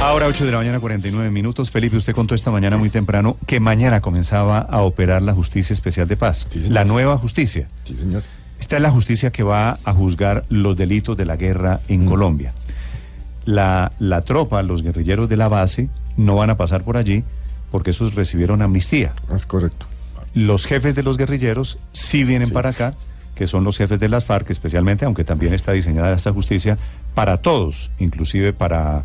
Ahora 8 de la mañana, 49 minutos. Felipe, usted contó esta mañana muy temprano que mañana comenzaba a operar la Justicia Especial de Paz. Sí, la nueva justicia. Sí, señor. Esta es la justicia que va a juzgar los delitos de la guerra en Colombia. La, la tropa, los guerrilleros de la base, no van a pasar por allí porque esos recibieron amnistía. Es correcto. Los jefes de los guerrilleros sí vienen Sí. para acá, que son los jefes de las FARC, especialmente, aunque también está diseñada esta justicia para todos, inclusive para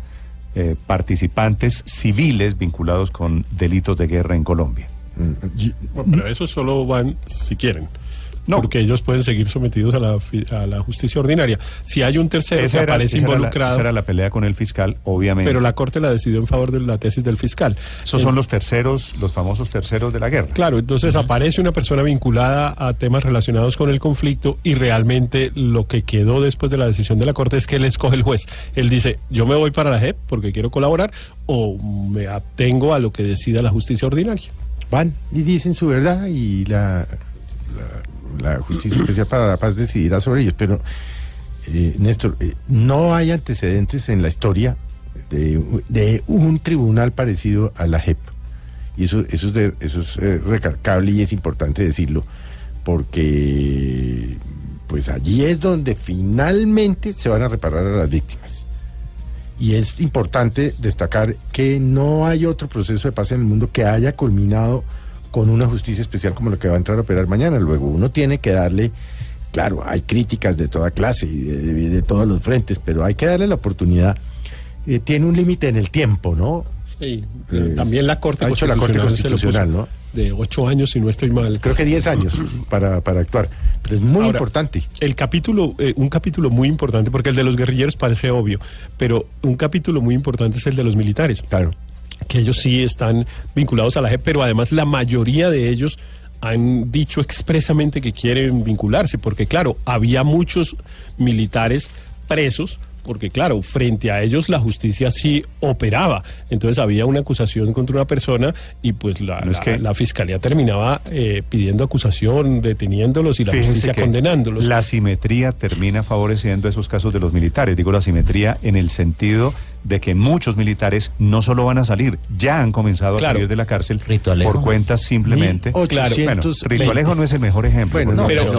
eh, participantes civiles vinculados con delitos de guerra en Colombia. Bueno, pero eso solo van si quieren. No. Porque ellos pueden seguir sometidos a la, a la justicia ordinaria. Si hay un tercero que era, aparece esa era la- involucrado, esa era la pelea con el fiscal, obviamente. pero la Corte la decidió en favor de la tesis del fiscal. Esos son los terceros, los famosos terceros de la guerra. Claro, entonces aparece una persona vinculada a temas relacionados con el conflicto y realmente lo que quedó después de la decisión de la Corte es que él escoge el juez. Él dice, yo me voy para la JEP porque quiero colaborar o me atengo a lo que decida la justicia ordinaria. Van y dicen su verdad y la, la, la Justicia Especial para la Paz decidirá sobre ellos. Pero, eh, Néstor, eh, no hay antecedentes en la historia de, un tribunal parecido a la JEP. Y eso, eso es, de- eso es eh, recalcable y es importante decirlo, porque pues allí es donde finalmente se van a reparar a las víctimas. Y es importante destacar que no hay otro proceso de paz en el mundo que haya culminado con una justicia especial como lo que va a entrar a operar mañana. Luego uno tiene que darle, claro, hay críticas de toda clase y de, de- de todos los frentes, pero hay que darle la oportunidad. Eh, tiene un límite en el tiempo, ¿no? Sí, Eh, también la Corte ha hecho la Corte Constitucional, Constitucional, ¿no? De ocho años, si no estoy mal. Creo que 10 años para, para actuar. Pero es muy Ahora, importante. El capítulo, eh, un capítulo muy importante, porque el de los guerrilleros parece obvio, pero un capítulo muy importante es el de los militares, Claro. Que ellos sí están vinculados a la JEP, pero además la mayoría de ellos han dicho expresamente que quieren vincularse, porque claro, había muchos militares presos. Porque claro, frente a ellos la justicia sí operaba. Entonces había una acusación contra una persona y pues la, No, es la- que- la fiscalía terminaba eh, pidiendo acusación, deteniéndolos y la Fíjense justicia condenándolos. La simetría termina favoreciendo esos casos de los militares. Digo la simetría en el sentido de que muchos militares no solo van a salir, ya han comenzado Claro. a salir de la cárcel por cuentas simplemente. 1820. Bueno, Rito Alejo no es el mejor ejemplo. Bueno, porque- no,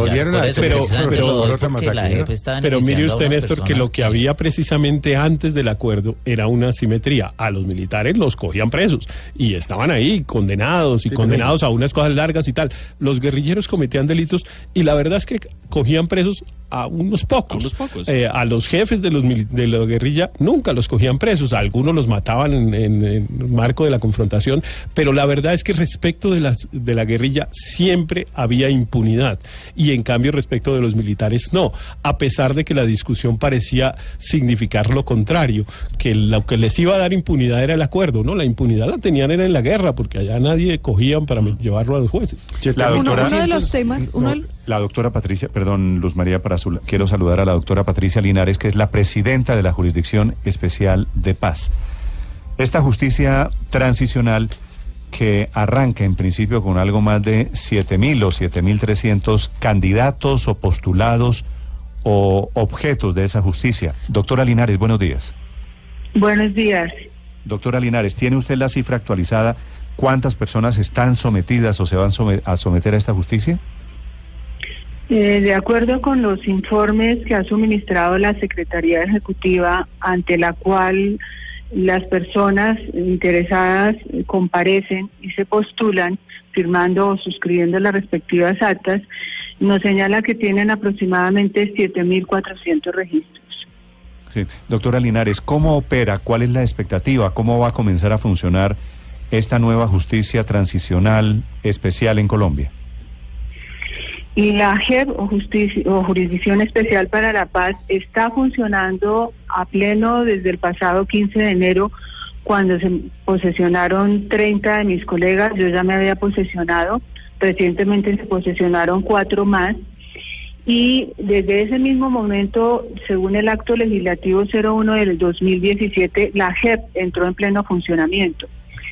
pero- mire usted, Néstor, que lo que había precisamente antes del acuerdo era una simetría. A los militares los cogían presos y estaban ahí condenados y Sí, condenados a unas cosas largas y tal. Los guerrilleros cometían delitos y la verdad es que cogían presos a unos pocos. A unos pocos. Eh, a los jefes de, los de la guerrilla nunca los cogían presos. A algunos los mataban en, en- en el marco de la confrontación. Pero la verdad es que respecto de, las, de la guerrilla siempre había impunidad. Y en cambio respecto de los militares no. A pesar de que la discusión parecía significar lo contrario. Que lo que les iba a dar impunidad era el acuerdo. ¿no? La impunidad la tenían era en la guerra porque allá nadie cogían para llevarlo a los jueces. La Uno, doctora- uno de los temas, uno del- La doctora Patricia, perdón, Luz María, quiero saludar a la doctora Patricia Linares, que es la presidenta de la Jurisdicción Especial de Paz. Esta justicia transicional que arranca en principio con algo más de 7.000 o 7.300 candidatos o postulados o objetos de esa justicia. Doctora Linares, buenos días. Buenos días. Doctora Linares, ¿tiene usted la cifra actualizada? ¿Cuántas personas están sometidas o se van a someter a esta justicia? Eh, de acuerdo con los informes que ha suministrado la Secretaría Ejecutiva, ante la cual las personas interesadas eh, comparecen y se postulan firmando o suscribiendo las respectivas actas, nos señala que tienen aproximadamente 7.400 registros. Sí. Doctora Linares, ¿cómo opera? ¿Cuál es la expectativa? ¿Cómo va a comenzar a funcionar esta nueva justicia transicional especial en Colombia? Y la JEP o, Justicia, o Jurisdicción Especial para la Paz está funcionando a pleno desde el pasado 15 de enero cuando se posesionaron 30 de mis colegas, yo ya me había posesionado, recientemente se posesionaron cuatro más y desde ese mismo momento, según el acto legislativo 01 del 2017, la JEP entró en pleno funcionamiento.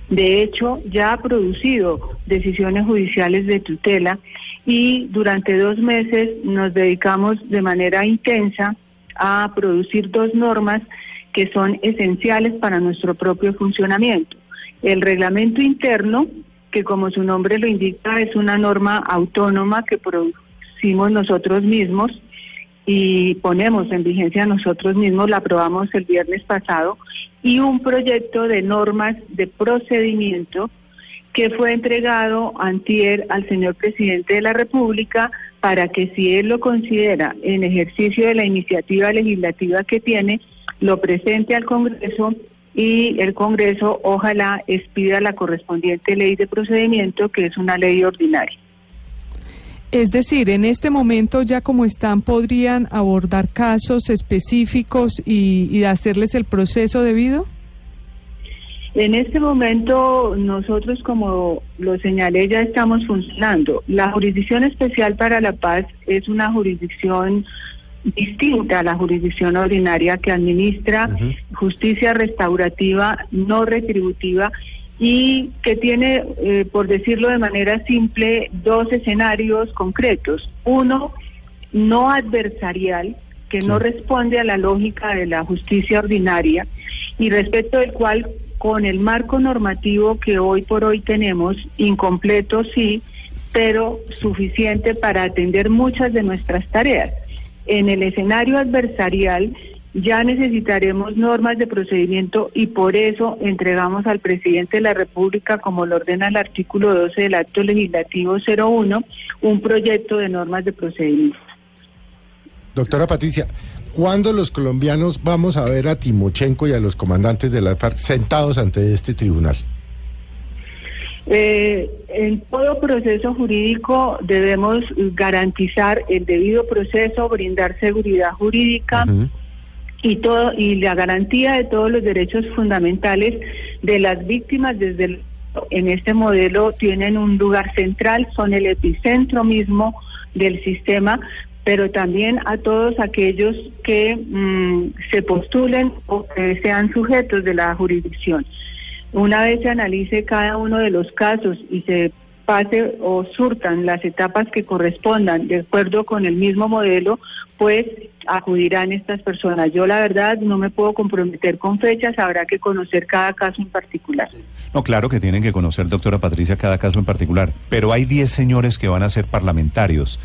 De hecho, ya ha producido decisiones judiciales de tutela y durante dos meses nos dedicamos de manera intensa a producir dos normas que son esenciales para nuestro propio funcionamiento. El reglamento interno, que como su nombre lo indica, es una norma autónoma que producimos nosotros mismos y ponemos en vigencia nosotros mismos, la aprobamos el viernes pasado, y un proyecto de normas de procedimiento que fue entregado antier al señor presidente de la República para que si él lo considera en ejercicio de la iniciativa legislativa que tiene, lo presente al Congreso y el Congreso ojalá expida la correspondiente ley de procedimiento, que es una ley ordinaria. Es decir, en este momento ya como están, podrían abordar casos específicos y, y hacerles el proceso debido. En este momento nosotros, como lo señalé, ya estamos funcionando. La Jurisdicción Especial para la Paz es una jurisdicción distinta a la jurisdicción ordinaria que administra justicia restaurativa no retributiva y que tiene, eh, por decirlo de manera simple, dos escenarios concretos. Uno, no adversarial, que no responde a la lógica de la justicia ordinaria y respecto del cual, con el marco normativo que hoy por hoy tenemos, incompleto sí, pero suficiente para atender muchas de nuestras tareas. En el escenario adversarial ya necesitaremos normas de procedimiento y por eso entregamos al presidente de la República, como lo ordena el artículo 12 del acto legislativo 01, un proyecto de normas de procedimiento. Doctora Patricia, ¿cuándo los colombianos vamos a ver a Timochenko y a los comandantes de la FARC sentados ante este tribunal? Eh, en todo proceso jurídico debemos garantizar el debido proceso, brindar seguridad jurídica y todo y la garantía de todos los derechos fundamentales de las víctimas desde el, en este modelo tienen un lugar central, son el epicentro mismo del sistema, pero también a todos aquellos que mm, se postulen o que sean sujetos de la jurisdicción. Una vez se analice cada uno de los casos y se pase o surtan las etapas que correspondan de acuerdo con el mismo modelo, pues acudirán estas personas. Yo la verdad no me puedo comprometer con fechas, habrá que conocer cada caso en particular. No, claro que tienen que conocer, doctora Patricia, cada caso en particular, pero hay 10 señores que van a ser parlamentarios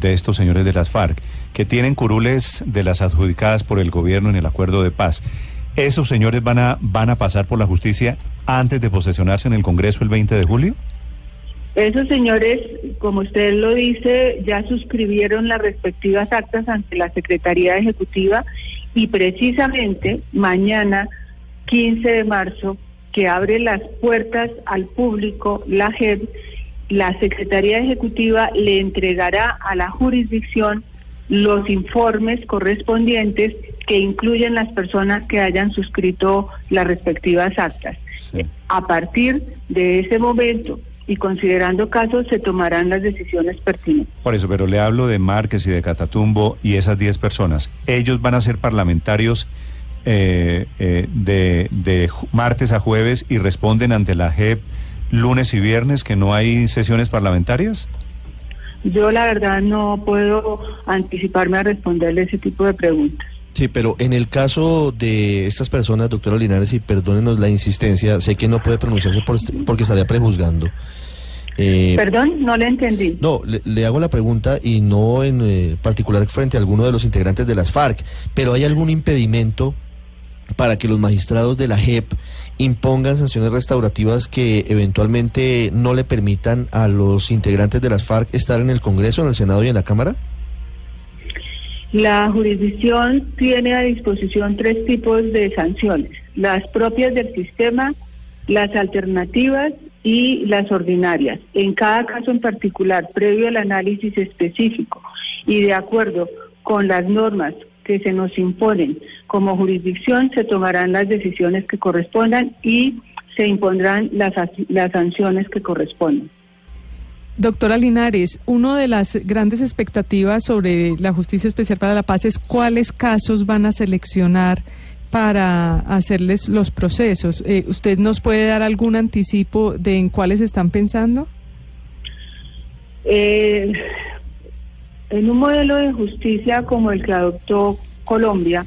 de estos señores de las FARC, que tienen curules de las adjudicadas por el gobierno en el acuerdo de paz. ¿Esos señores van a, van a pasar por la justicia antes de posesionarse en el Congreso el 20 de julio? Esos señores, como usted lo dice, ya suscribieron las respectivas actas ante la Secretaría Ejecutiva y precisamente mañana, 15 de marzo, que abre las puertas al público, la JEP, la Secretaría Ejecutiva le entregará a la jurisdicción los informes correspondientes que incluyen las personas que hayan suscrito las respectivas actas. A partir de ese momento y considerando casos se tomarán las decisiones pertinentes. Por eso, pero le hablo de Márquez y de Catatumbo y esas 10 personas. Ellos van a ser parlamentarios eh, eh, de, de martes a jueves y responden ante la JEP lunes y viernes que no hay sesiones parlamentarias. Yo la verdad no puedo anticiparme a responderle ese tipo de preguntas. Sí, pero en el caso de estas personas, doctora Linares, y perdónenos la insistencia, sé que no puede pronunciarse por, este, porque estaría prejuzgando. Eh, Perdón, no le entendí. No, le, hago la pregunta y no en eh, particular frente a alguno de los integrantes de las FARC, pero ¿hay algún impedimento para que los magistrados de la JEP impongan sanciones restaurativas que eventualmente no le permitan a los integrantes de las FARC estar en el Congreso, en el Senado y en la Cámara? La jurisdicción tiene a disposición tres tipos de sanciones, las propias del sistema, las alternativas y las ordinarias. En cada caso en particular, previo al análisis específico y de acuerdo con las normas que se nos imponen como jurisdicción, se tomarán las decisiones que correspondan y se impondrán las, las sanciones que correspondan. Doctora Linares, una de las grandes expectativas sobre la Justicia Especial para la Paz es cuáles casos van a seleccionar para hacerles los procesos. Eh, ¿Usted nos puede dar algún anticipo de en cuáles están pensando? Eh, en un modelo de justicia como el que adoptó Colombia,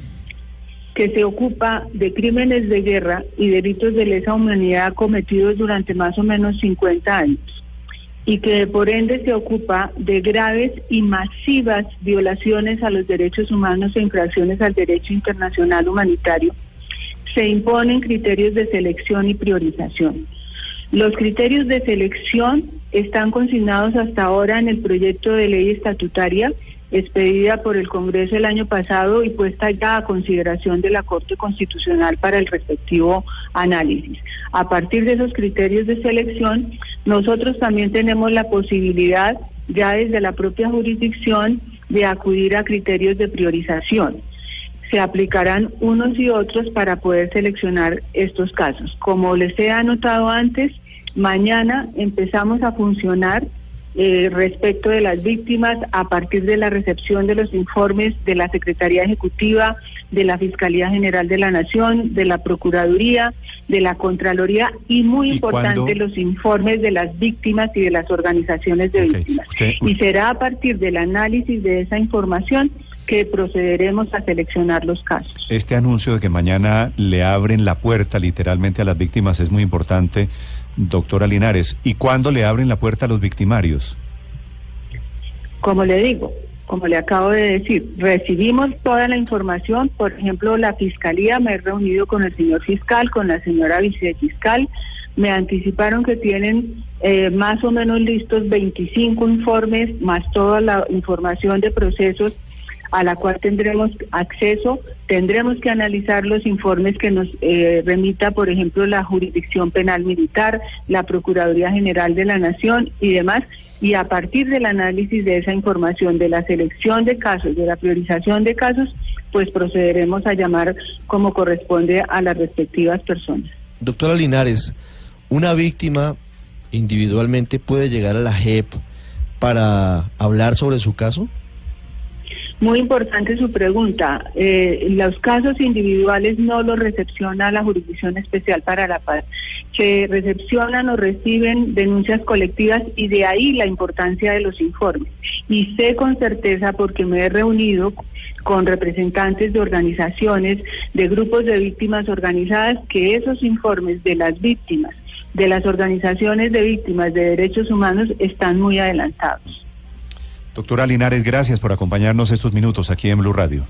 que se ocupa de crímenes de guerra y delitos de lesa humanidad cometidos durante más o menos 50 años y que por ende se ocupa de graves y masivas violaciones a los derechos humanos e infracciones al derecho internacional humanitario, se imponen criterios de selección y priorización. Los criterios de selección están consignados hasta ahora en el proyecto de ley estatutaria expedida por el Congreso el año pasado y puesta ya a consideración de la Corte Constitucional para el respectivo análisis. A partir de esos criterios de selección, nosotros también tenemos la posibilidad, ya desde la propia jurisdicción, de acudir a criterios de priorización. Se aplicarán unos y otros para poder seleccionar estos casos. Como les he anotado antes, mañana empezamos a funcionar eh, respecto de las víctimas a partir de la recepción de los informes de la Secretaría Ejecutiva, de la Fiscalía General de la Nación, de la Procuraduría, de la Contraloría y muy importante los informes de las víctimas y de las organizaciones de víctimas. Y será a partir del análisis de esa información que procederemos a seleccionar los casos. Este anuncio de que mañana le abren la puerta literalmente a las víctimas es muy importante doctora Linares. ¿Y cuándo le abren la puerta a los victimarios? Como le digo, como le acabo de decir, recibimos toda la información. Por ejemplo, la fiscalía, me he reunido con el señor fiscal, con la señora vicefiscal. Me anticiparon que tienen eh, más o menos listos 25 informes, más toda la información de procesos a la cual tendremos acceso, tendremos que analizar los informes que nos eh, remita, por ejemplo, la Jurisdicción Penal Militar, la Procuraduría General de la Nación y demás, y a partir del análisis de esa información, de la selección de casos, de la priorización de casos, pues procederemos a llamar como corresponde a las respectivas personas. Doctora Linares, ¿una víctima individualmente puede llegar a la JEP para hablar sobre su caso? Muy importante su pregunta. Eh, los casos individuales no los recepciona la Jurisdicción Especial para la Paz. Se recepcionan o reciben denuncias colectivas y de ahí la importancia de los informes. Y sé con certeza, porque me he reunido con representantes de organizaciones, de grupos de víctimas organizadas, que esos informes de las víctimas, de las organizaciones de víctimas de derechos humanos, están muy adelantados. Doctora Linares, gracias por acompañarnos estos minutos aquí en Blue Radio.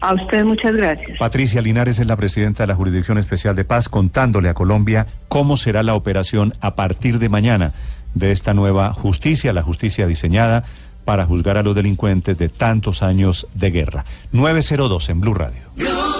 A usted muchas gracias. Patricia Linares es la presidenta de la Jurisdicción Especial de Paz, contándole a Colombia cómo será la operación a partir de mañana de esta nueva justicia, la justicia diseñada para juzgar a los delincuentes de tantos años de guerra. 902 en Blue Radio.